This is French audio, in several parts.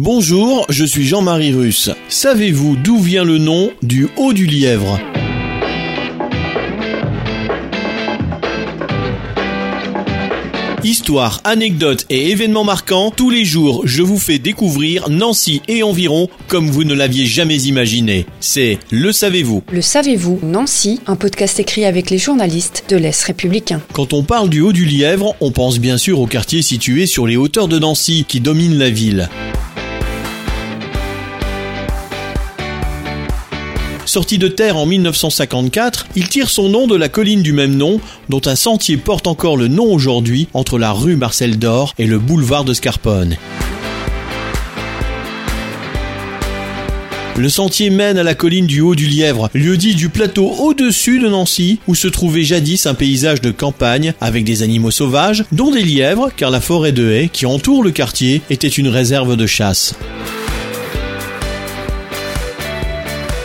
Bonjour, je suis Jean-Marie Russe. Savez-vous d'où vient le nom du Haut du Lièvre? Histoire, anecdotes et événements marquants, tous les jours je vous fais découvrir Nancy et environ comme vous ne l'aviez jamais imaginé. C'est Le Savez-vous. Le savez-vous, Nancy, un podcast écrit avec les journalistes de l'Est républicain. Quand on parle du Haut du Lièvre, on pense bien sûr au quartier situé sur les hauteurs de Nancy qui domine la ville. Sorti de terre en 1954, il tire son nom de la colline du même nom, dont un sentier porte encore le nom aujourd'hui entre la rue Marcel Dor et le boulevard de Scarpone. Le sentier mène à la colline du Haut du Lièvre, lieu-dit du plateau au-dessus de Nancy, où se trouvait jadis un paysage de campagne avec des animaux sauvages, dont des lièvres, car la forêt de haies qui entoure le quartier était une réserve de chasse.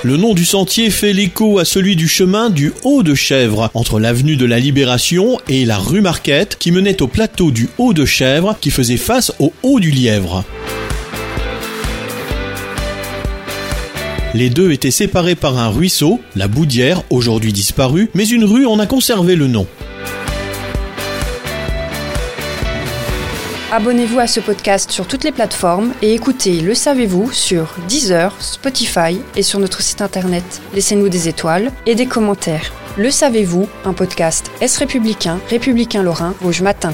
Le nom du sentier fait l'écho à celui du chemin du Haut de Chèvre, entre l'avenue de la Libération et la rue Marquette, qui menait au plateau du Haut de Chèvre, qui faisait face au Haut du Lièvre. Les deux étaient séparés par un ruisseau, la Boudière, aujourd'hui disparue, mais une rue en a conservé le nom. Abonnez-vous à ce podcast sur toutes les plateformes et écoutez Le Savez-vous sur Deezer, Spotify et sur notre site internet. Laissez-nous des étoiles et des commentaires. Le Savez-vous, un podcast Est républicain, républicain lorrain, Rouge Matin.